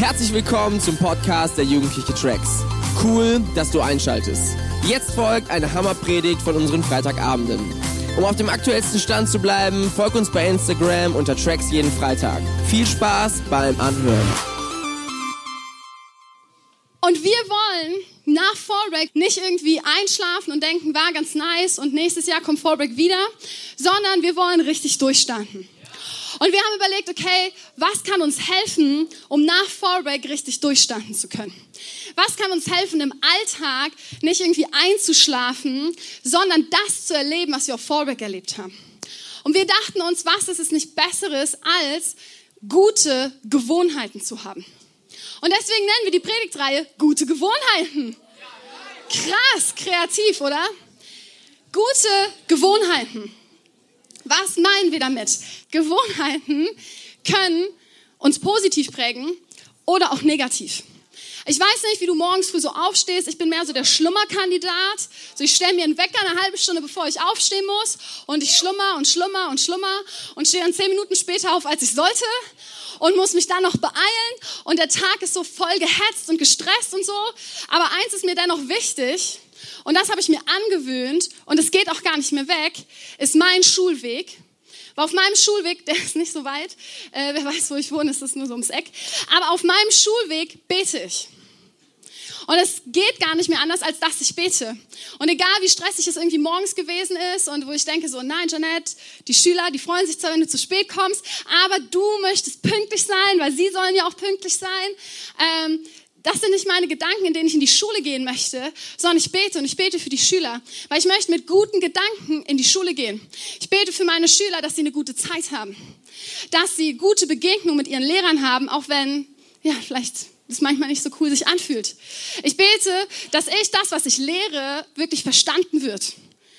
Herzlich willkommen zum Podcast der Jugendliche Tracks. Cool, dass du einschaltest. Jetzt folgt eine Hammerpredigt von unseren Freitagabenden. Um auf dem aktuellsten Stand zu bleiben, folg uns bei Instagram unter Tracks jeden Freitag. Viel Spaß beim Anhören. Und wir wollen nach Fallback nicht irgendwie einschlafen und denken, war ganz nice und nächstes Jahr kommt Fallback wieder, sondern wir wollen richtig durchstarten. Und wir haben überlegt, okay, was kann uns helfen, um nach Fallback richtig durchstarten zu können? Was kann uns helfen, im Alltag nicht irgendwie einzuschlafen, sondern das zu erleben, was wir auf Fallback erlebt haben? Und wir dachten uns, was ist es nicht Besseres, als gute Gewohnheiten zu haben? Und deswegen nennen wir die Predigtreihe gute Gewohnheiten. Krass, kreativ, oder? Gute Gewohnheiten. Was meinen wir damit? Gewohnheiten können uns positiv prägen oder auch negativ. Ich weiß nicht, wie du morgens früh so aufstehst. Ich bin mehr so der Schlummerkandidat. So, ich stelle mir einen Wecker eine halbe Stunde, bevor ich aufstehen muss. Und ich schlummer und schlummer und schlummer und stehe dann zehn Minuten später auf, als ich sollte. Und muss mich dann noch beeilen. Und der Tag ist so voll gehetzt und gestresst und so. Aber eins ist mir dennoch wichtig. Und das habe ich mir angewöhnt. Und es geht auch gar nicht mehr weg. Ist mein Schulweg. Weil auf meinem Schulweg, der ist nicht so weit, äh, wer weiß, wo ich wohne, ist das nur so ums Eck. Aber auf meinem Schulweg bete ich. Und es geht gar nicht mehr anders, als dass ich bete. Und egal, wie stressig es irgendwie morgens gewesen ist und wo ich denke so, nein, Janette, die Schüler, die freuen sich zwar, wenn du zu spät kommst, aber du möchtest pünktlich sein, weil sie sollen ja auch pünktlich sein. Ähm, das sind nicht meine Gedanken, in denen ich in die Schule gehen möchte, sondern ich bete und ich bete für die Schüler, weil ich möchte mit guten Gedanken in die Schule gehen. Ich bete für meine Schüler, dass sie eine gute Zeit haben, dass sie gute Begegnungen mit ihren Lehrern haben, auch wenn, ja, vielleicht das manchmal nicht so cool sich anfühlt. Ich bete, dass ich das, was ich lehre, wirklich verstanden wird.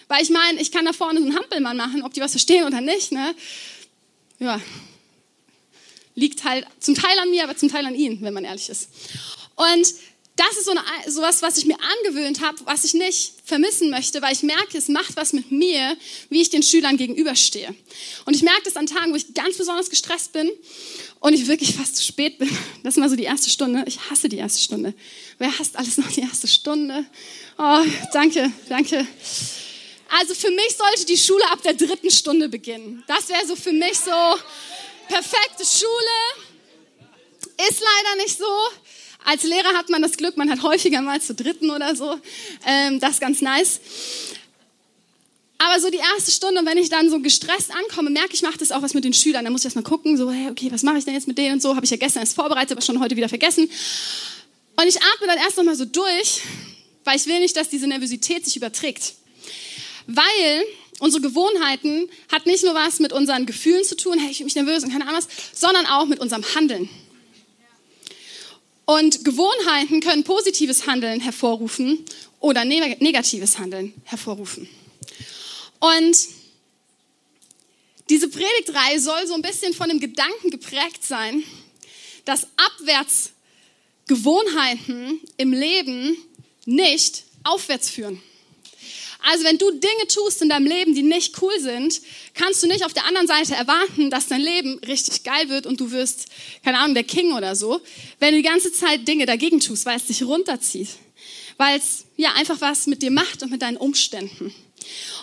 Weil ich meine, ich kann da vorne so einen Hampelmann machen, ob die was verstehen oder nicht. Ne? Ja, liegt halt zum Teil an mir, aber zum Teil an ihnen, wenn man ehrlich ist. Und das ist so eine, sowas, was ich mir angewöhnt habe, was ich nicht vermissen möchte, weil ich merke, es macht was mit mir, wie ich den Schülern gegenüberstehe. Und ich merke das an Tagen, wo ich ganz besonders gestresst bin und ich wirklich fast zu spät bin. Das ist mal so die erste Stunde. Ich hasse die erste Stunde. Wer hasst alles noch die erste Stunde? Oh, danke, danke. Also für mich sollte die Schule ab der dritten Stunde beginnen. Das wäre so für mich so perfekte Schule. Ist leider nicht so. Als Lehrer hat man das Glück, man hat häufiger mal zur dritten oder so. Ähm, das ist ganz nice. Aber so die erste Stunde, wenn ich dann so gestresst ankomme, merke ich, macht das auch was mit den Schülern. Dann muss ich erstmal gucken, so, hey, okay, was mache ich denn jetzt mit denen und so. Habe ich ja gestern erst vorbereitet, aber schon heute wieder vergessen. Und ich atme dann erst nochmal so durch, weil ich will nicht, dass diese Nervosität sich überträgt. Weil unsere Gewohnheiten hat nicht nur was mit unseren Gefühlen zu tun, hey, ich fühle mich nervös und keine Ahnung was, sondern auch mit unserem Handeln. Und Gewohnheiten können positives Handeln hervorrufen oder negatives Handeln hervorrufen. Und diese Predigtreihe soll so ein bisschen von dem Gedanken geprägt sein, dass Abwärtsgewohnheiten im Leben nicht aufwärts führen. Also wenn du Dinge tust in deinem Leben, die nicht cool sind, kannst du nicht auf der anderen Seite erwarten, dass dein Leben richtig geil wird und du wirst, keine Ahnung, der King oder so, wenn du die ganze Zeit Dinge dagegen tust, weil es dich runterzieht, weil es ja einfach was mit dir macht und mit deinen Umständen.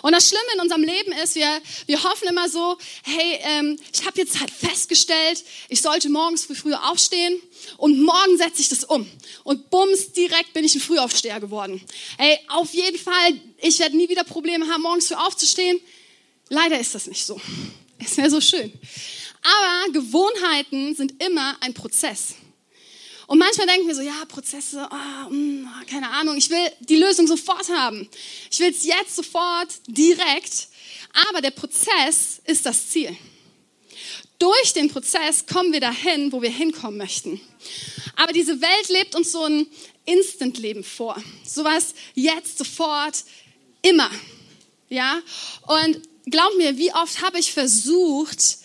Und das Schlimme in unserem Leben ist, wir, wir hoffen immer so, hey, ähm, ich habe jetzt halt festgestellt, ich sollte morgens früh früher aufstehen und morgen setze ich das um. Und bums, direkt bin ich ein Frühaufsteher geworden. Hey, auf jeden Fall, ich werde nie wieder Probleme haben, morgens früh aufzustehen. Leider ist das nicht so. Es wäre so schön. Aber Gewohnheiten sind immer ein Prozess. Und manchmal denken wir so, ja, Prozesse, oh, mh, keine Ahnung, ich will die Lösung sofort haben. Ich will es jetzt sofort, direkt. Aber der Prozess ist das Ziel. Durch den Prozess kommen wir dahin, wo wir hinkommen möchten. Aber diese Welt lebt uns so ein Instant-Leben vor. Sowas jetzt, sofort, immer. Ja? Und glaub mir, wie oft habe ich versucht,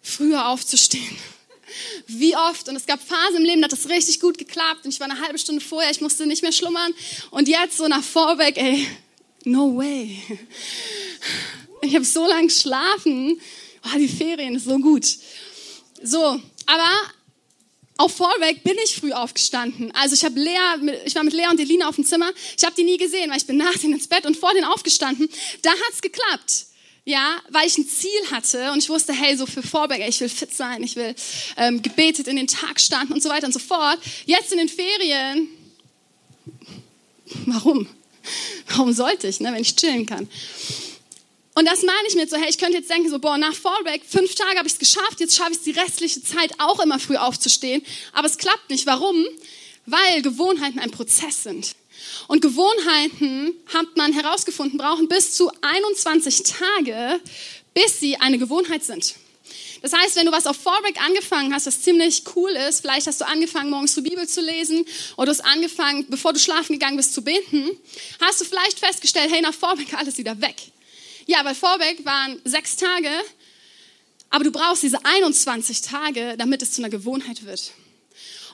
früher aufzustehen? Wie oft? Und es gab Phasen im Leben, da hat das richtig gut geklappt und ich war eine halbe Stunde vorher, ich musste nicht mehr schlummern. Und jetzt so nach Vorweg, ey, no way. Ich habe so lange geschlafen. Oh, die Ferien ist so gut. So, aber auf Fallback bin ich früh aufgestanden. Also ich habe Lea, ich war mit Lea und Elina auf dem Zimmer. Ich habe die nie gesehen, weil ich bin nach denen ins Bett und vor denen aufgestanden. Da hat's geklappt. Ja, weil ich ein Ziel hatte und ich wusste, hey, so für Fallback, ich will fit sein, ich will ähm, gebetet in den Tag standen und so weiter und so fort. Jetzt in den Ferien, warum? Warum sollte ich, ne, wenn ich chillen kann? Und das meine ich mit so, hey, ich könnte jetzt denken, so, boah, nach Fallback, fünf Tage habe ich es geschafft, jetzt schaffe ich es die restliche Zeit auch immer früh aufzustehen. Aber es klappt nicht. Warum? Weil Gewohnheiten ein Prozess sind. Und Gewohnheiten, hat man herausgefunden, brauchen bis zu 21 Tage, bis sie eine Gewohnheit sind. Das heißt, wenn du was auf Fallback angefangen hast, was ziemlich cool ist, vielleicht hast du angefangen, morgens die Bibel zu lesen oder du hast angefangen, bevor du schlafen gegangen bist, zu beten, hast du vielleicht festgestellt, hey, nach Fallback alles wieder weg. Ja, weil Vorbeck waren sechs Tage, aber du brauchst diese 21 Tage, damit es zu einer Gewohnheit wird.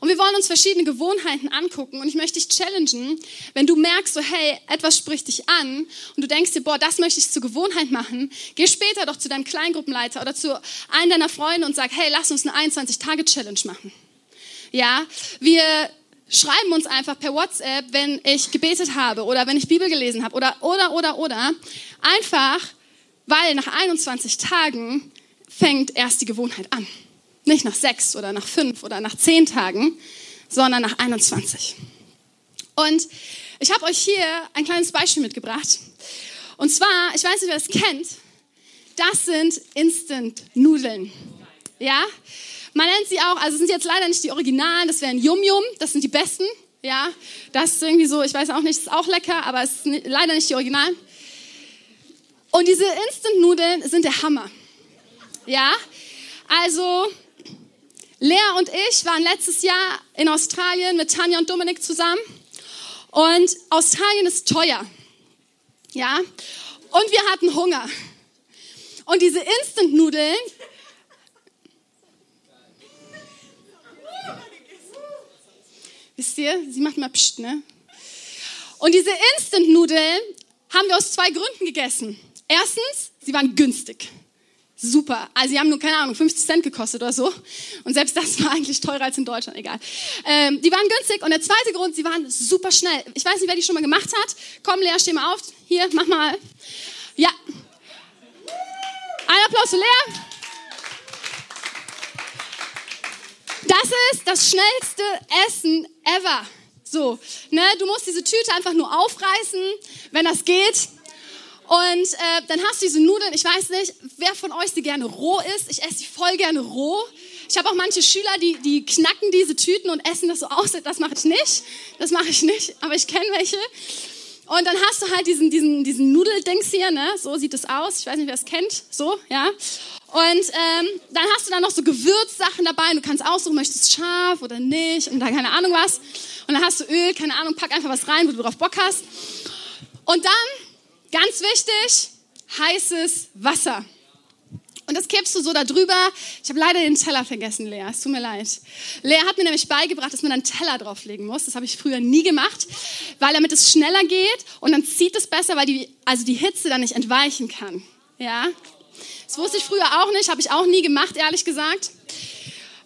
Und wir wollen uns verschiedene Gewohnheiten angucken und ich möchte dich challengen, wenn du merkst, so hey, etwas spricht dich an und du denkst dir, boah, das möchte ich zur Gewohnheit machen, geh später doch zu deinem Kleingruppenleiter oder zu einem deiner Freunde und sag, hey, lass uns eine 21-Tage-Challenge machen. Ja, wir schreiben uns einfach per WhatsApp, wenn ich gebetet habe oder wenn ich Bibel gelesen habe oder, oder, oder, oder. Einfach, weil nach 21 Tagen fängt erst die Gewohnheit an. Nicht nach sechs oder nach fünf oder nach zehn Tagen, sondern nach 21. Und ich habe euch hier ein kleines Beispiel mitgebracht. Und zwar, ich weiß nicht, wer es kennt, das sind Instant-Nudeln. Ja? Man nennt sie auch, also sind jetzt leider nicht die Originalen, das wären Yum Yum, das sind die besten. Ja, das ist irgendwie so, ich weiß auch nicht, ist auch lecker, aber es ist leider nicht die Originalen. Und diese Instant-Nudeln sind der Hammer. Ja, also Lea und ich waren letztes Jahr in Australien mit Tanja und Dominik zusammen. Und Australien ist teuer. Ja, und wir hatten Hunger. Und diese Instant-Nudeln Wisst ihr, sie macht mal Psst, ne? Und diese Instant-Nudeln haben wir aus zwei Gründen gegessen. Erstens, sie waren günstig. Super. Also sie haben nur, keine Ahnung, 50 Cent gekostet oder so. Und selbst das war eigentlich teurer als in Deutschland, egal. Ähm, die waren günstig. Und der zweite Grund, sie waren super schnell. Ich weiß nicht, wer die schon mal gemacht hat. Komm, Lea, steh mal auf. Hier, mach mal. Ja. Ein Applaus für Lea. Das ist das schnellste Essen ever. So, ne, du musst diese Tüte einfach nur aufreißen, wenn das geht. Und äh, dann hast du diese Nudeln. Ich weiß nicht, wer von euch sie gerne roh isst. Ich esse sie voll gerne roh. Ich habe auch manche Schüler, die, die knacken diese Tüten und essen das so aus. Das mache ich nicht. Das mache ich nicht. Aber ich kenne welche. Und dann hast du halt diesen, diesen, diesen Nudeldings hier, ne? So sieht es aus. Ich weiß nicht, wer es kennt. So, ja. Und ähm, dann hast du dann noch so Gewürzsachen dabei. Und du kannst aussuchen, möchtest scharf oder nicht und dann keine Ahnung was. Und dann hast du Öl, keine Ahnung, pack einfach was rein, wo du drauf Bock hast. Und dann, ganz wichtig, heißes Wasser. Und das kippst du so da drüber. Ich habe leider den Teller vergessen, Lea. Es tut mir leid. Lea hat mir nämlich beigebracht, dass man einen Teller drauflegen muss. Das habe ich früher nie gemacht, weil damit es schneller geht und dann zieht es besser, weil die, also die Hitze dann nicht entweichen kann. Ja? Das wusste ich früher auch nicht, habe ich auch nie gemacht, ehrlich gesagt.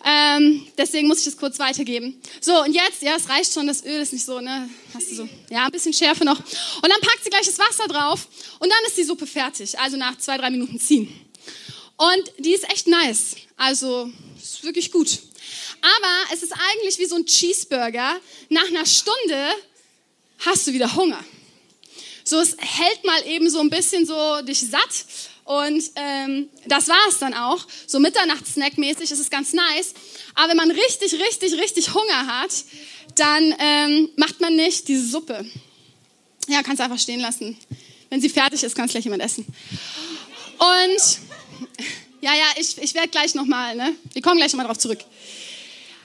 Ähm, deswegen muss ich das kurz weitergeben. So, und jetzt, ja, es reicht schon, das Öl ist nicht so, ne? Hast du so, ja, ein bisschen Schärfe noch. Und dann packt sie gleich das Wasser drauf und dann ist die Suppe fertig. Also nach zwei, drei Minuten ziehen. Und die ist echt nice. Also, ist wirklich gut. Aber es ist eigentlich wie so ein Cheeseburger. Nach einer Stunde hast du wieder Hunger. So, es hält mal eben so ein bisschen so dich satt. Und ähm, das war es dann auch. So Mitternachtssnack-mäßig ist es ganz nice. Aber wenn man richtig, richtig, richtig Hunger hat, dann ähm, macht man nicht diese Suppe. Ja, kannst einfach stehen lassen. Wenn sie fertig ist, kann es gleich jemand essen. Und ja, ja, ich, ich werde gleich nochmal, ne? Wir kommen gleich nochmal drauf zurück.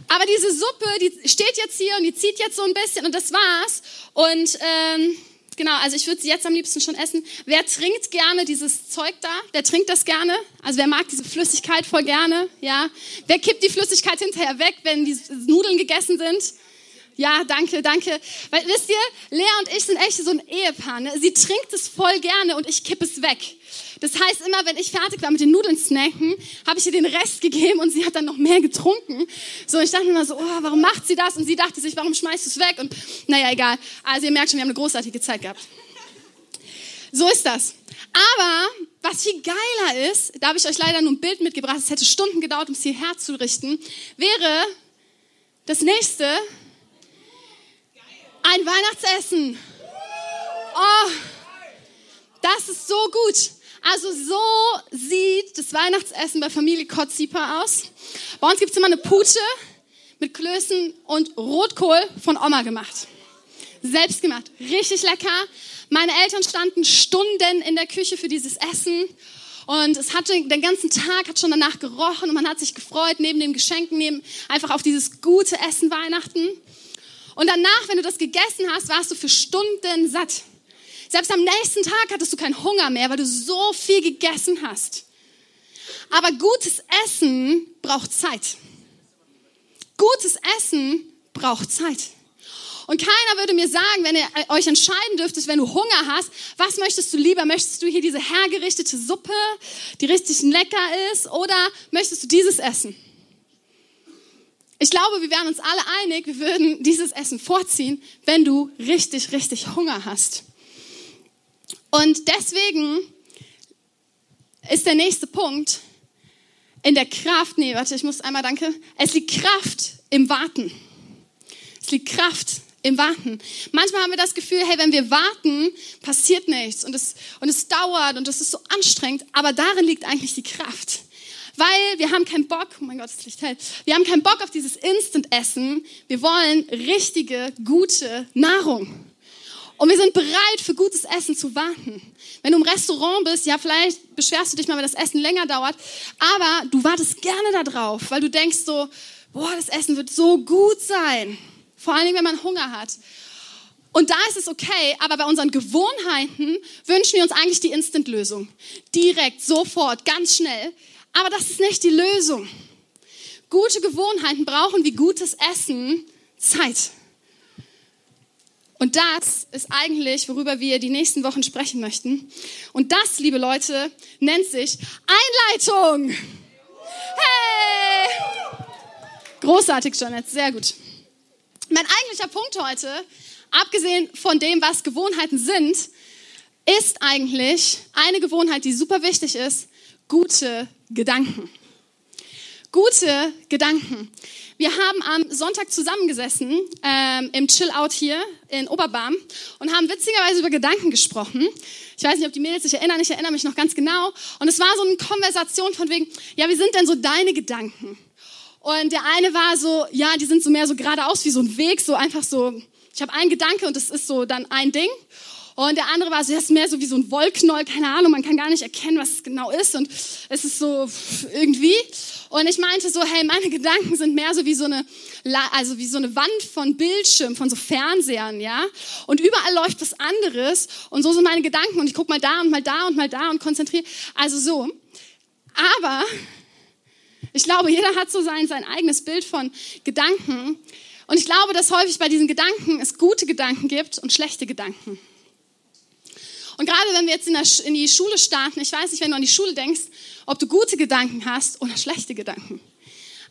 Aber diese Suppe, die steht jetzt hier und die zieht jetzt so ein bisschen und das war's. Und ähm, genau, also ich würde sie jetzt am liebsten schon essen. Wer trinkt gerne dieses Zeug da? Wer trinkt das gerne? Also wer mag diese Flüssigkeit voll gerne? Ja. Wer kippt die Flüssigkeit hinterher weg, wenn die Nudeln gegessen sind? Ja, danke, danke. Weil wisst ihr, Lea und ich sind echt so ein Ehepaar. Ne? Sie trinkt es voll gerne und ich kipp es weg. Das heißt, immer wenn ich fertig war mit den Nudeln snacken, habe ich ihr den Rest gegeben und sie hat dann noch mehr getrunken. So, ich dachte immer so, oh, warum macht sie das? Und sie dachte sich, warum schmeißt du es weg? Und naja, egal. Also ihr merkt schon, wir haben eine großartige Zeit gehabt. So ist das. Aber was viel geiler ist, da habe ich euch leider nur ein Bild mitgebracht, es hätte Stunden gedauert, um es hierher zu richten, wäre das nächste ein Weihnachtsessen. Oh, das ist so gut. Also so sieht das Weihnachtsessen bei Familie Kotzipa aus. Bei uns gibt es immer eine Pute mit Klößen und Rotkohl von Oma gemacht. Selbst gemacht. Richtig lecker. Meine Eltern standen Stunden in der Küche für dieses Essen. Und es hatte den ganzen Tag hat schon danach gerochen und man hat sich gefreut neben den Geschenken, neben einfach auf dieses gute Essen Weihnachten. Und danach, wenn du das gegessen hast, warst du für Stunden satt. Selbst am nächsten Tag hattest du keinen Hunger mehr, weil du so viel gegessen hast. Aber gutes Essen braucht Zeit. Gutes Essen braucht Zeit. Und keiner würde mir sagen, wenn ihr euch entscheiden dürftet, wenn du Hunger hast, was möchtest du lieber? Möchtest du hier diese hergerichtete Suppe, die richtig lecker ist, oder möchtest du dieses Essen? Ich glaube, wir wären uns alle einig, wir würden dieses Essen vorziehen, wenn du richtig, richtig Hunger hast. Und deswegen ist der nächste Punkt in der Kraft, nee, warte, ich muss einmal, danke. Es liegt Kraft im Warten. Es liegt Kraft im Warten. Manchmal haben wir das Gefühl, hey, wenn wir warten, passiert nichts und es, und es dauert und es ist so anstrengend, aber darin liegt eigentlich die Kraft. Weil wir haben keinen Bock, oh mein Gott, das Licht hält, wir haben keinen Bock auf dieses Instant-Essen, wir wollen richtige, gute Nahrung. Und wir sind bereit, für gutes Essen zu warten. Wenn du im Restaurant bist, ja, vielleicht beschwerst du dich mal, wenn das Essen länger dauert, aber du wartest gerne darauf, weil du denkst so, boah, das Essen wird so gut sein. Vor allen Dingen, wenn man Hunger hat. Und da ist es okay, aber bei unseren Gewohnheiten wünschen wir uns eigentlich die Instant-Lösung. Direkt, sofort, ganz schnell. Aber das ist nicht die Lösung. Gute Gewohnheiten brauchen wie gutes Essen Zeit. Und das ist eigentlich, worüber wir die nächsten Wochen sprechen möchten. Und das, liebe Leute, nennt sich Einleitung. Hey! Großartig, Janet, sehr gut. Mein eigentlicher Punkt heute, abgesehen von dem, was Gewohnheiten sind, ist eigentlich eine Gewohnheit, die super wichtig ist, gute Gedanken. Gute Gedanken. Wir haben am Sonntag zusammengesessen ähm, im Chill-Out hier in Oberbarm und haben witzigerweise über Gedanken gesprochen. Ich weiß nicht, ob die Mädels sich erinnern, ich erinnere mich noch ganz genau. Und es war so eine Konversation von wegen, ja, wie sind denn so deine Gedanken? Und der eine war so, ja, die sind so mehr so geradeaus wie so ein Weg, so einfach so, ich habe einen Gedanke und das ist so dann ein Ding. Und der andere war so, das ist mehr so wie so ein Wollknoll, keine Ahnung, man kann gar nicht erkennen, was es genau ist. Und es ist so irgendwie. Und ich meinte so, hey, meine Gedanken sind mehr so wie so eine, also wie so eine Wand von Bildschirm, von so Fernsehern, ja. Und überall läuft was anderes. Und so sind meine Gedanken. Und ich gucke mal da und mal da und mal da und konzentriere. Also so. Aber ich glaube, jeder hat so sein, sein eigenes Bild von Gedanken. Und ich glaube, dass häufig bei diesen Gedanken es gute Gedanken gibt und schlechte Gedanken. Und gerade wenn wir jetzt in, der, in die Schule starten, ich weiß nicht, wenn du an die Schule denkst, ob du gute Gedanken hast oder schlechte Gedanken.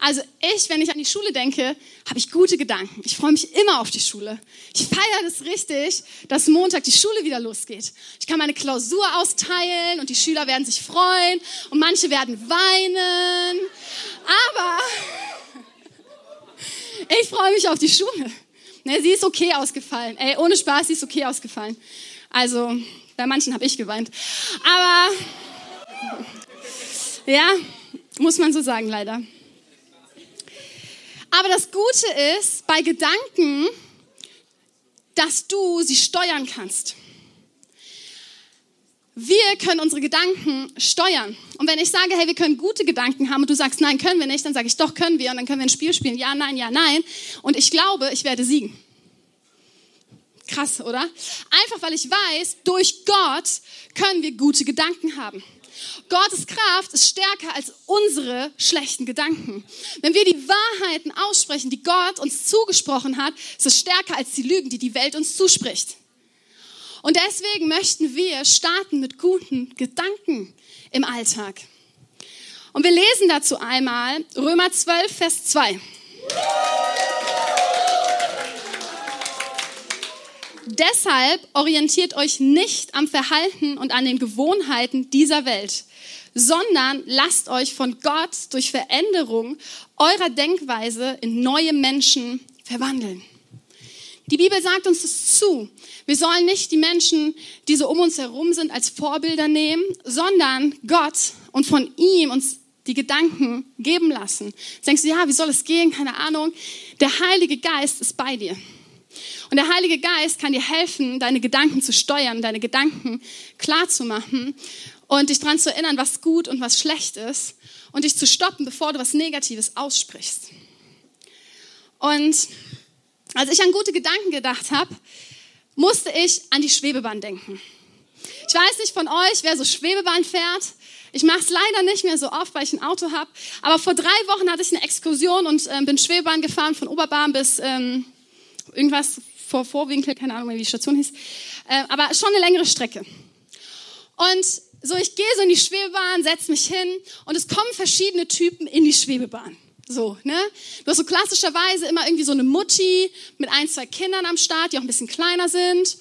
Also ich, wenn ich an die Schule denke, habe ich gute Gedanken. Ich freue mich immer auf die Schule. Ich feiere das richtig, dass Montag die Schule wieder losgeht. Ich kann meine Klausur austeilen und die Schüler werden sich freuen und manche werden weinen. Aber ich freue mich auf die Schule. Ne, sie ist okay ausgefallen. Ey, ohne Spaß, sie ist okay ausgefallen. Also bei manchen habe ich geweint. Aber ja, muss man so sagen, leider. Aber das Gute ist bei Gedanken, dass du sie steuern kannst. Wir können unsere Gedanken steuern. Und wenn ich sage, hey, wir können gute Gedanken haben und du sagst, nein, können wir nicht, dann sage ich, doch, können wir. Und dann können wir ein Spiel spielen. Ja, nein, ja, nein. Und ich glaube, ich werde siegen. Krass, oder? Einfach weil ich weiß, durch Gott können wir gute Gedanken haben. Gottes Kraft ist stärker als unsere schlechten Gedanken. Wenn wir die Wahrheiten aussprechen, die Gott uns zugesprochen hat, ist es stärker als die Lügen, die die Welt uns zuspricht. Und deswegen möchten wir starten mit guten Gedanken im Alltag. Und wir lesen dazu einmal Römer 12, Vers 2. Deshalb orientiert euch nicht am Verhalten und an den Gewohnheiten dieser Welt, sondern lasst euch von Gott durch Veränderung eurer Denkweise in neue Menschen verwandeln. Die Bibel sagt uns das zu. Wir sollen nicht die Menschen, die so um uns herum sind, als Vorbilder nehmen, sondern Gott und von ihm uns die Gedanken geben lassen. Jetzt denkst du, ja, wie soll es gehen? Keine Ahnung. Der Heilige Geist ist bei dir. Und der Heilige Geist kann dir helfen, deine Gedanken zu steuern, deine Gedanken klar zu machen und dich daran zu erinnern, was gut und was schlecht ist und dich zu stoppen, bevor du was Negatives aussprichst. Und als ich an gute Gedanken gedacht habe, musste ich an die Schwebebahn denken. Ich weiß nicht von euch, wer so Schwebebahn fährt. Ich mache es leider nicht mehr so oft, weil ich ein Auto habe. Aber vor drei Wochen hatte ich eine Exkursion und äh, bin Schwebebahn gefahren von Oberbahn bis ähm, irgendwas vor Vorwinkel, keine Ahnung mehr, wie die Station hieß. Äh, aber schon eine längere Strecke. Und so, ich gehe so in die Schwebebahn, setze mich hin und es kommen verschiedene Typen in die Schwebebahn. So, ne? Du hast so klassischerweise immer irgendwie so eine Mutti mit ein, zwei Kindern am Start, die auch ein bisschen kleiner sind.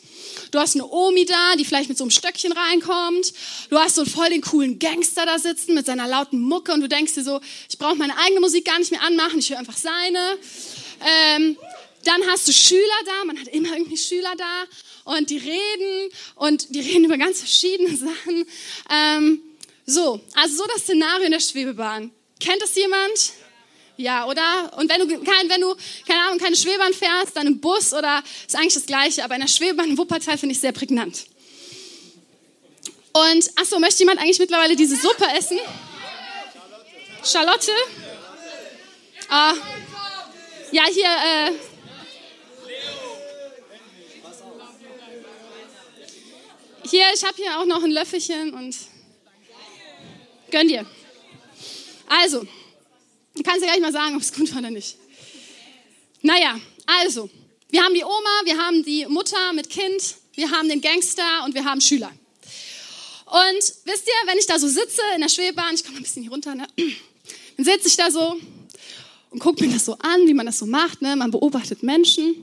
Du hast eine Omi da, die vielleicht mit so einem Stöckchen reinkommt. Du hast so voll den coolen Gangster da sitzen mit seiner lauten Mucke und du denkst dir so, ich brauche meine eigene Musik gar nicht mehr anmachen, ich höre einfach seine. Ähm, dann hast du Schüler da, man hat immer irgendwie Schüler da und die reden und die reden über ganz verschiedene Sachen. Ähm, so, also so das Szenario in der Schwebebahn. Kennt das jemand? Ja, oder? Und wenn du, kein, wenn du, keine Ahnung, keine Schwebebahn fährst, dann im Bus oder ist eigentlich das Gleiche, aber in der Schwebebahn in Wuppertal finde ich sehr prägnant. Und, achso, möchte jemand eigentlich mittlerweile diese Suppe essen? Charlotte? Ah, ja, hier, äh, Hier, ich habe hier auch noch ein Löffelchen und gönn dir. Also, du kannst ja gleich mal sagen, ob es gut war oder nicht. Naja, also, wir haben die Oma, wir haben die Mutter mit Kind, wir haben den Gangster und wir haben Schüler. Und wisst ihr, wenn ich da so sitze in der Schwebebahn, ich komme ein bisschen hier runter, ne? dann sitze ich da so und gucke mir das so an, wie man das so macht. Ne? Man beobachtet Menschen.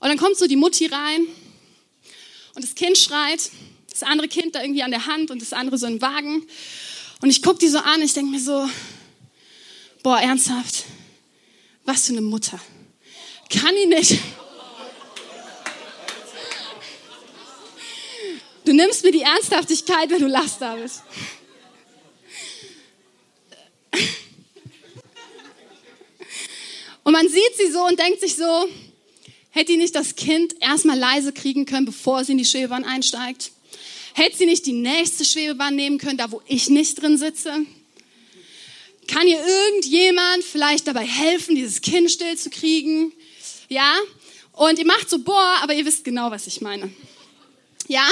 Und dann kommt so die Mutti rein und das Kind schreit, das andere Kind da irgendwie an der Hand und das andere so im Wagen. Und ich gucke die so an, ich denke mir so, boah, ernsthaft, was für eine Mutter. Kann ich nicht. Du nimmst mir die Ernsthaftigkeit, wenn du lachst, David. Und man sieht sie so und denkt sich so, Hätte die nicht das Kind erstmal leise kriegen können, bevor sie in die Schwebebahn einsteigt? Hätte sie nicht die nächste Schwebebahn nehmen können, da wo ich nicht drin sitze? Kann ihr irgendjemand vielleicht dabei helfen, dieses Kind still zu kriegen? Ja? Und ihr macht so, boah, aber ihr wisst genau, was ich meine. Ja?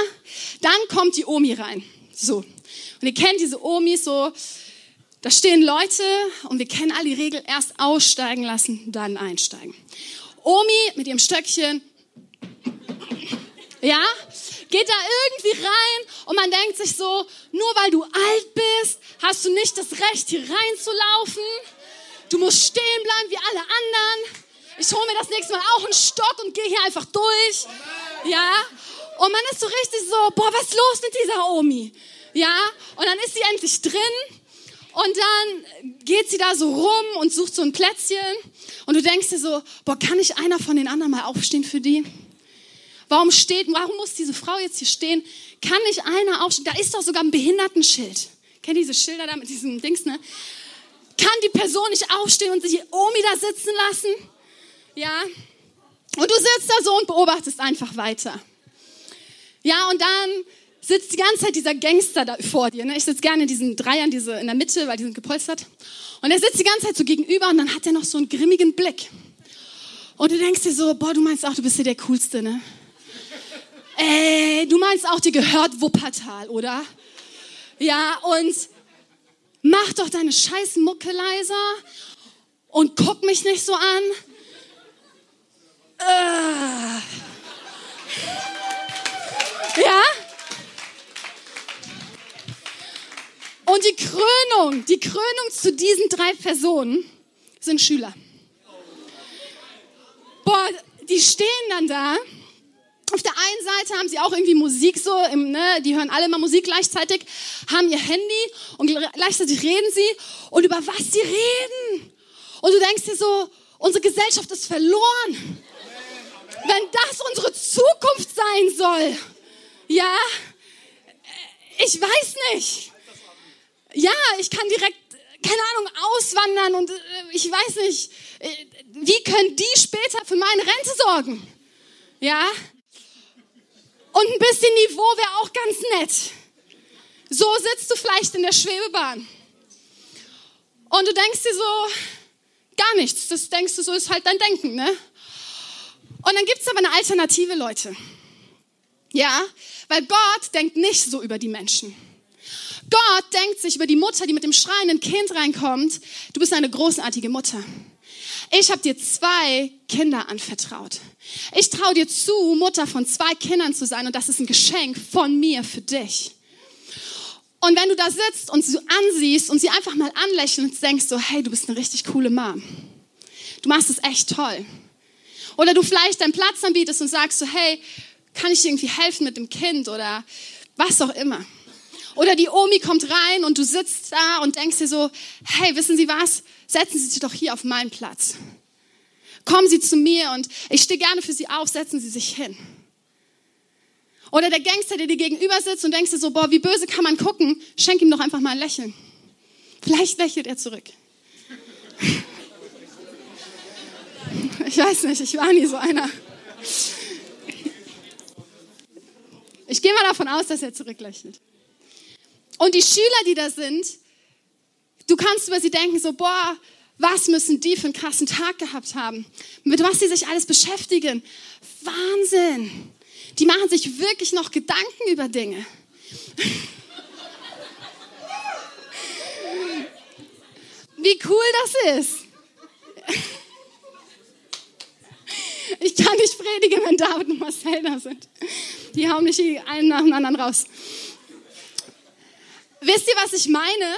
Dann kommt die Omi rein. So. Und ihr kennt diese Omis so, da stehen Leute und wir kennen all die Regeln, erst aussteigen lassen, dann einsteigen. Omi mit ihrem Stöckchen, ja, geht da irgendwie rein und man denkt sich so, nur weil du alt bist, hast du nicht das Recht, hier reinzulaufen. Du musst stehen bleiben wie alle anderen. Ich hole mir das nächste Mal auch einen Stock und gehe hier einfach durch. Ja, und man ist so richtig so, boah, was ist los mit dieser Omi? Ja, und dann ist sie endlich drin und dann geht sie da so rum und sucht so ein Plätzchen. Und du denkst dir so, boah, kann nicht einer von den anderen mal aufstehen für die? Warum steht, warum muss diese Frau jetzt hier stehen? Kann nicht einer aufstehen? Da ist doch sogar ein Behindertenschild. Kennt diese Schilder da mit diesem Dings, ne? Kann die Person nicht aufstehen und sich Omi da sitzen lassen? Ja? Und du sitzt da so und beobachtest einfach weiter. Ja, und dann sitzt die ganze Zeit dieser Gangster da vor dir. Ne? Ich sitze gerne in diesen Dreiern, diese in der Mitte, weil die sind gepolstert. Und er sitzt die ganze Zeit so gegenüber und dann hat er noch so einen grimmigen Blick. Und du denkst dir so, boah, du meinst auch, du bist ja der Coolste, ne? Ey, du meinst auch, dir gehört Wuppertal, oder? Ja, und mach doch deine scheiß Mucke leiser und guck mich nicht so an. Äh. Ja? Und die Krönung, die Krönung zu diesen drei Personen sind Schüler. Boah, die stehen dann da. Auf der einen Seite haben sie auch irgendwie Musik so, im, ne, die hören alle mal Musik gleichzeitig, haben ihr Handy und gleichzeitig reden sie und über was sie reden. Und du denkst dir so, unsere Gesellschaft ist verloren. Wenn das unsere Zukunft sein soll, ja, ich weiß nicht. Ja, ich kann direkt, keine Ahnung, auswandern und äh, ich weiß nicht, äh, wie können die später für meine Rente sorgen? Ja? Und ein bisschen Niveau wäre auch ganz nett. So sitzt du vielleicht in der Schwebebahn. Und du denkst dir so, gar nichts. Das denkst du, so ist halt dein Denken, ne? Und dann gibt es aber eine Alternative, Leute. Ja, weil Gott denkt nicht so über die Menschen. Gott denkt sich über die Mutter, die mit dem schreienden Kind reinkommt, du bist eine großartige Mutter. Ich habe dir zwei Kinder anvertraut. Ich traue dir zu, Mutter von zwei Kindern zu sein und das ist ein Geschenk von mir für dich. Und wenn du da sitzt und sie ansiehst und sie einfach mal anlächelst und denkst so, hey, du bist eine richtig coole Mom. Du machst es echt toll. Oder du vielleicht deinen Platz anbietest und sagst so, hey, kann ich dir irgendwie helfen mit dem Kind oder was auch immer. Oder die Omi kommt rein und du sitzt da und denkst dir so, hey, wissen Sie was? Setzen Sie sich doch hier auf meinen Platz. Kommen Sie zu mir und ich stehe gerne für Sie auf, setzen Sie sich hin. Oder der Gangster, der dir gegenüber sitzt und denkst dir so, boah, wie böse kann man gucken? Schenk ihm doch einfach mal ein Lächeln. Vielleicht lächelt er zurück. Ich weiß nicht, ich war nie so einer. Ich gehe mal davon aus, dass er zurücklächelt. Und die Schüler, die da sind, du kannst über sie denken, so, boah, was müssen die für einen krassen Tag gehabt haben? Mit was sie sich alles beschäftigen? Wahnsinn! Die machen sich wirklich noch Gedanken über Dinge. Wie cool das ist. Ich kann nicht predigen, wenn David und Marcel da sind. Die hauen mich einen nach dem anderen raus. Wisst ihr, was ich meine?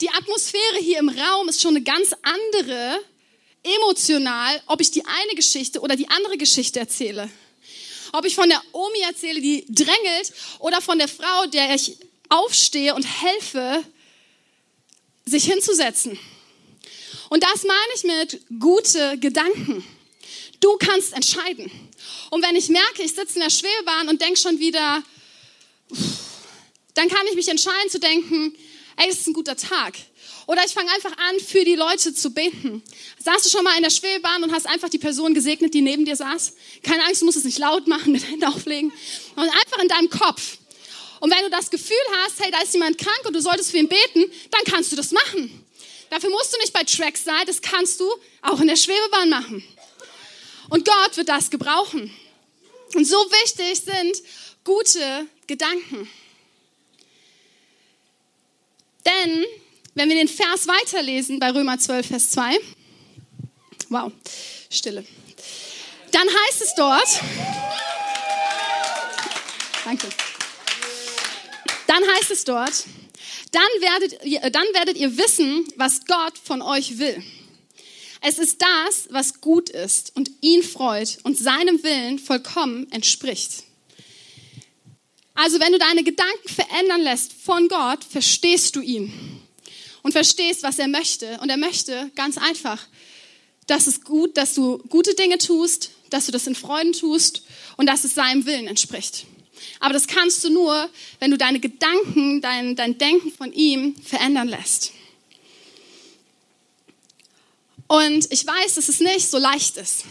Die Atmosphäre hier im Raum ist schon eine ganz andere, emotional, ob ich die eine Geschichte oder die andere Geschichte erzähle. Ob ich von der Omi erzähle, die drängelt, oder von der Frau, der ich aufstehe und helfe, sich hinzusetzen. Und das meine ich mit gute Gedanken. Du kannst entscheiden. Und wenn ich merke, ich sitze in der Schwebebahn und denke schon wieder, dann kann ich mich entscheiden zu denken, ey, es ist ein guter Tag. Oder ich fange einfach an, für die Leute zu beten. Saßt du schon mal in der Schwebebahn und hast einfach die Person gesegnet, die neben dir saß? Keine Angst, du musst es nicht laut machen, mit Händen auflegen. Und einfach in deinem Kopf. Und wenn du das Gefühl hast, hey, da ist jemand krank und du solltest für ihn beten, dann kannst du das machen. Dafür musst du nicht bei Tracks sein, das kannst du auch in der Schwebebahn machen. Und Gott wird das gebrauchen. Und so wichtig sind gute Gedanken. Denn, wenn wir den Vers weiterlesen bei Römer 12, Vers 2, wow, Stille, dann heißt es dort, danke, dann heißt es dort, dann werdet, ihr, dann werdet ihr wissen, was Gott von euch will. Es ist das, was gut ist und ihn freut und seinem Willen vollkommen entspricht. Also wenn du deine Gedanken verändern lässt von Gott, verstehst du ihn und verstehst, was er möchte. Und er möchte ganz einfach, dass es gut, dass du gute Dinge tust, dass du das in Freuden tust und dass es seinem Willen entspricht. Aber das kannst du nur, wenn du deine Gedanken, dein, dein Denken von ihm verändern lässt. Und ich weiß, dass es nicht so leicht ist.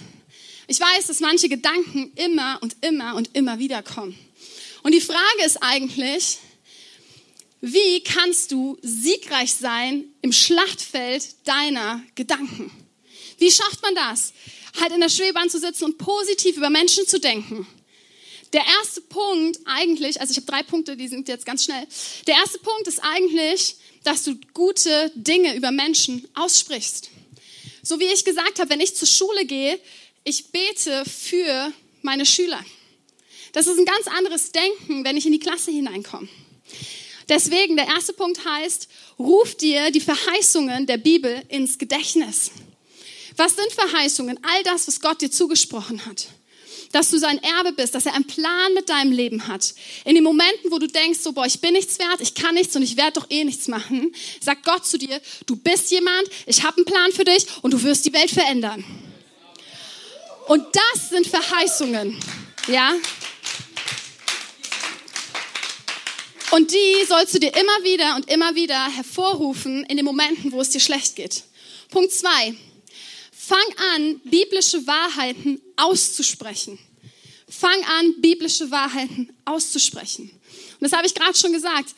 Ich weiß, dass manche Gedanken immer und immer und immer wieder kommen. Und die Frage ist eigentlich, wie kannst du siegreich sein im Schlachtfeld deiner Gedanken? Wie schafft man das? Halt in der Schwebebahn zu sitzen und positiv über Menschen zu denken. Der erste Punkt eigentlich, also ich habe drei Punkte, die sind jetzt ganz schnell. Der erste Punkt ist eigentlich, dass du gute Dinge über Menschen aussprichst. So wie ich gesagt habe, wenn ich zur Schule gehe, ich bete für meine Schüler. Das ist ein ganz anderes Denken, wenn ich in die Klasse hineinkomme. Deswegen, der erste Punkt heißt, ruf dir die Verheißungen der Bibel ins Gedächtnis. Was sind Verheißungen? All das, was Gott dir zugesprochen hat. Dass du sein Erbe bist, dass er einen Plan mit deinem Leben hat. In den Momenten, wo du denkst, so, boah, ich bin nichts wert, ich kann nichts und ich werde doch eh nichts machen, sagt Gott zu dir, du bist jemand, ich habe einen Plan für dich und du wirst die Welt verändern. Und das sind Verheißungen. Ja? Und die sollst du dir immer wieder und immer wieder hervorrufen in den Momenten, wo es dir schlecht geht. Punkt zwei. Fang an, biblische Wahrheiten auszusprechen. Fang an, biblische Wahrheiten auszusprechen. Und das habe ich gerade schon gesagt.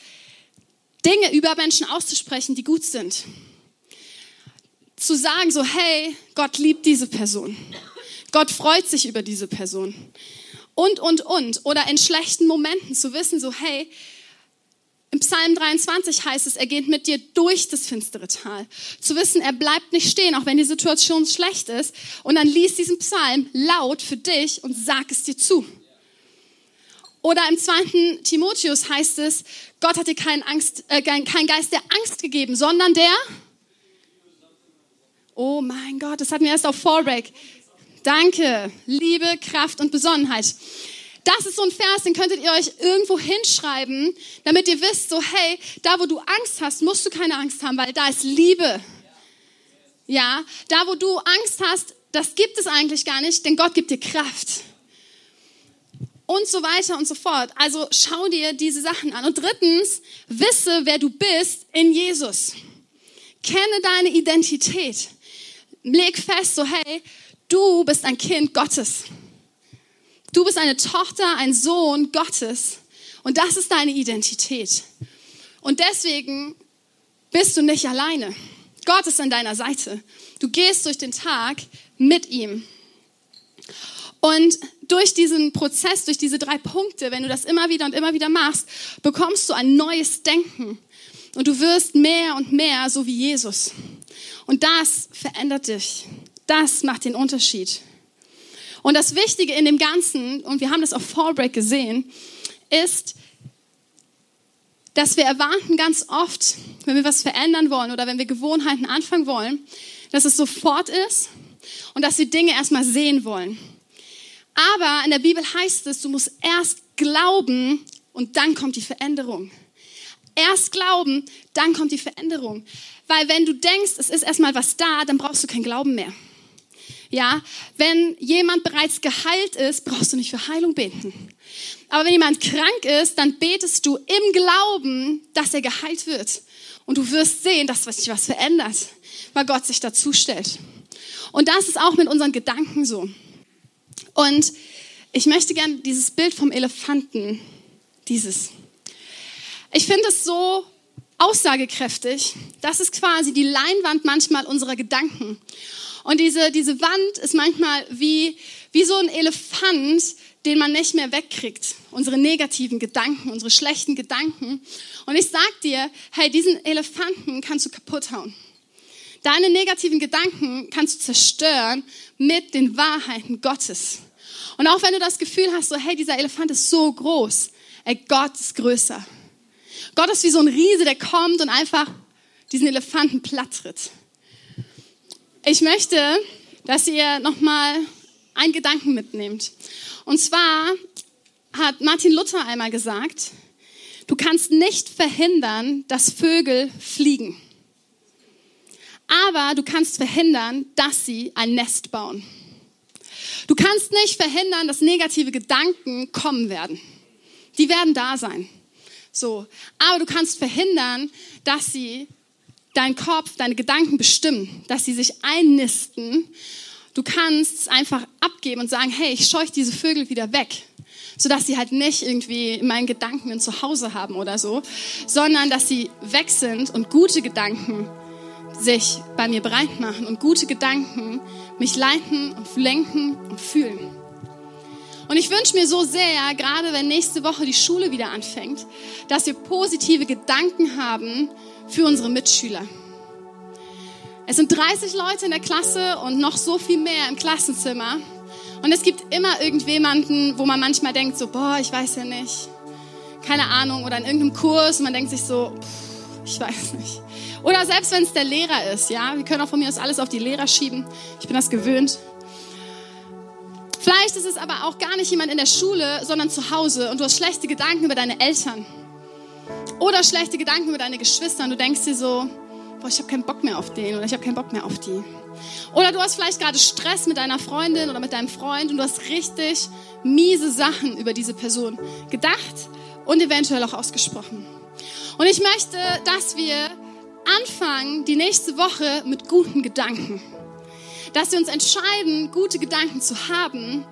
Dinge über Menschen auszusprechen, die gut sind. Zu sagen so, hey, Gott liebt diese Person. Gott freut sich über diese Person. Und, und, und. Oder in schlechten Momenten zu wissen so, hey, im Psalm 23 heißt es, er geht mit dir durch das finstere Tal. Zu wissen, er bleibt nicht stehen, auch wenn die Situation schlecht ist. Und dann lies diesen Psalm laut für dich und sag es dir zu. Oder im zweiten Timotheus heißt es, Gott hat dir keinen, Angst, äh, keinen Geist der Angst gegeben, sondern der... Oh mein Gott, das hatten wir erst auf Fallbreak. Danke. Liebe, Kraft und Besonnenheit. Das ist so ein Vers, den könntet ihr euch irgendwo hinschreiben, damit ihr wisst, so hey, da wo du Angst hast, musst du keine Angst haben, weil da ist Liebe. Ja, da wo du Angst hast, das gibt es eigentlich gar nicht, denn Gott gibt dir Kraft. Und so weiter und so fort. Also schau dir diese Sachen an. Und drittens, wisse, wer du bist in Jesus. Kenne deine Identität. Leg fest, so hey, du bist ein Kind Gottes. Du bist eine Tochter, ein Sohn Gottes. Und das ist deine Identität. Und deswegen bist du nicht alleine. Gott ist an deiner Seite. Du gehst durch den Tag mit ihm. Und durch diesen Prozess, durch diese drei Punkte, wenn du das immer wieder und immer wieder machst, bekommst du ein neues Denken. Und du wirst mehr und mehr so wie Jesus. Und das verändert dich. Das macht den Unterschied. Und das Wichtige in dem Ganzen, und wir haben das auf Fallbreak gesehen, ist, dass wir erwarten ganz oft, wenn wir was verändern wollen oder wenn wir Gewohnheiten anfangen wollen, dass es sofort ist und dass wir Dinge erstmal sehen wollen. Aber in der Bibel heißt es, du musst erst glauben und dann kommt die Veränderung. Erst glauben, dann kommt die Veränderung. Weil wenn du denkst, es ist erstmal was da, dann brauchst du keinen Glauben mehr. Ja, wenn jemand bereits geheilt ist, brauchst du nicht für Heilung beten. Aber wenn jemand krank ist, dann betest du im Glauben, dass er geheilt wird. Und du wirst sehen, dass sich was verändert, weil Gott sich dazu stellt. Und das ist auch mit unseren Gedanken so. Und ich möchte gerne dieses Bild vom Elefanten, dieses. Ich finde es so aussagekräftig. Das ist quasi die Leinwand manchmal unserer Gedanken. Und diese, diese Wand ist manchmal wie, wie so ein Elefant, den man nicht mehr wegkriegt. Unsere negativen Gedanken, unsere schlechten Gedanken. Und ich sag dir, hey, diesen Elefanten kannst du kaputt hauen. Deine negativen Gedanken kannst du zerstören mit den Wahrheiten Gottes. Und auch wenn du das Gefühl hast, so, hey, dieser Elefant ist so groß, ey, Gott ist größer. Gott ist wie so ein Riese, der kommt und einfach diesen Elefanten platt tritt. Ich möchte, dass ihr nochmal einen Gedanken mitnehmt. Und zwar hat Martin Luther einmal gesagt, du kannst nicht verhindern, dass Vögel fliegen. Aber du kannst verhindern, dass sie ein Nest bauen. Du kannst nicht verhindern, dass negative Gedanken kommen werden. Die werden da sein. So. Aber du kannst verhindern, dass sie dein Kopf, deine Gedanken bestimmen, dass sie sich einnisten. Du kannst es einfach abgeben und sagen, hey, ich scheuche diese Vögel wieder weg, sodass sie halt nicht irgendwie in meinen Gedanken ein Zuhause haben oder so, sondern dass sie weg sind und gute Gedanken sich bei mir bereit machen und gute Gedanken mich leiten und lenken und fühlen. Und ich wünsche mir so sehr, gerade wenn nächste Woche die Schule wieder anfängt, dass wir positive Gedanken haben für unsere Mitschüler. Es sind 30 Leute in der Klasse und noch so viel mehr im Klassenzimmer. Und es gibt immer irgendjemanden, wo man manchmal denkt, so, boah, ich weiß ja nicht. Keine Ahnung. Oder in irgendeinem Kurs und man denkt sich so, pff, ich weiß nicht. Oder selbst wenn es der Lehrer ist, ja. Wir können auch von mir aus alles auf die Lehrer schieben. Ich bin das gewöhnt. Vielleicht ist es aber auch gar nicht jemand in der Schule, sondern zu Hause und du hast schlechte Gedanken über deine Eltern. Oder schlechte Gedanken über deine Geschwister und du denkst dir so, boah, ich habe keinen Bock mehr auf den oder ich habe keinen Bock mehr auf die. Oder du hast vielleicht gerade Stress mit deiner Freundin oder mit deinem Freund und du hast richtig miese Sachen über diese Person gedacht und eventuell auch ausgesprochen. Und ich möchte, dass wir anfangen, die nächste Woche mit guten Gedanken. Dass wir uns entscheiden, gute Gedanken zu haben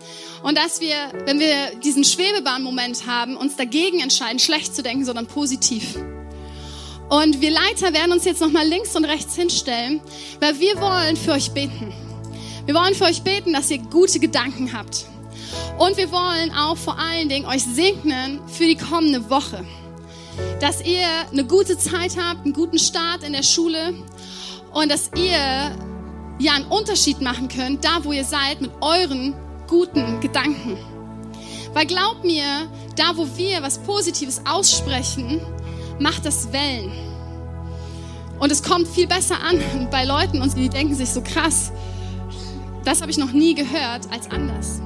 und dass wir, wenn wir diesen Schwebebahnmoment haben, uns dagegen entscheiden, schlecht zu denken, sondern positiv. Und wir Leiter werden uns jetzt nochmal links und rechts hinstellen, weil wir wollen für euch beten. Wir wollen für euch beten, dass ihr gute Gedanken habt. Und wir wollen auch vor allen Dingen euch segnen für die kommende Woche. Dass ihr eine gute Zeit habt, einen guten Start in der Schule und dass ihr ja einen Unterschied machen könnt, da wo ihr seid, mit euren guten Gedanken. Weil glaubt mir, da wo wir was Positives aussprechen, macht das Wellen. Und es kommt viel besser an bei Leuten und die denken sich so krass, das habe ich noch nie gehört als anders.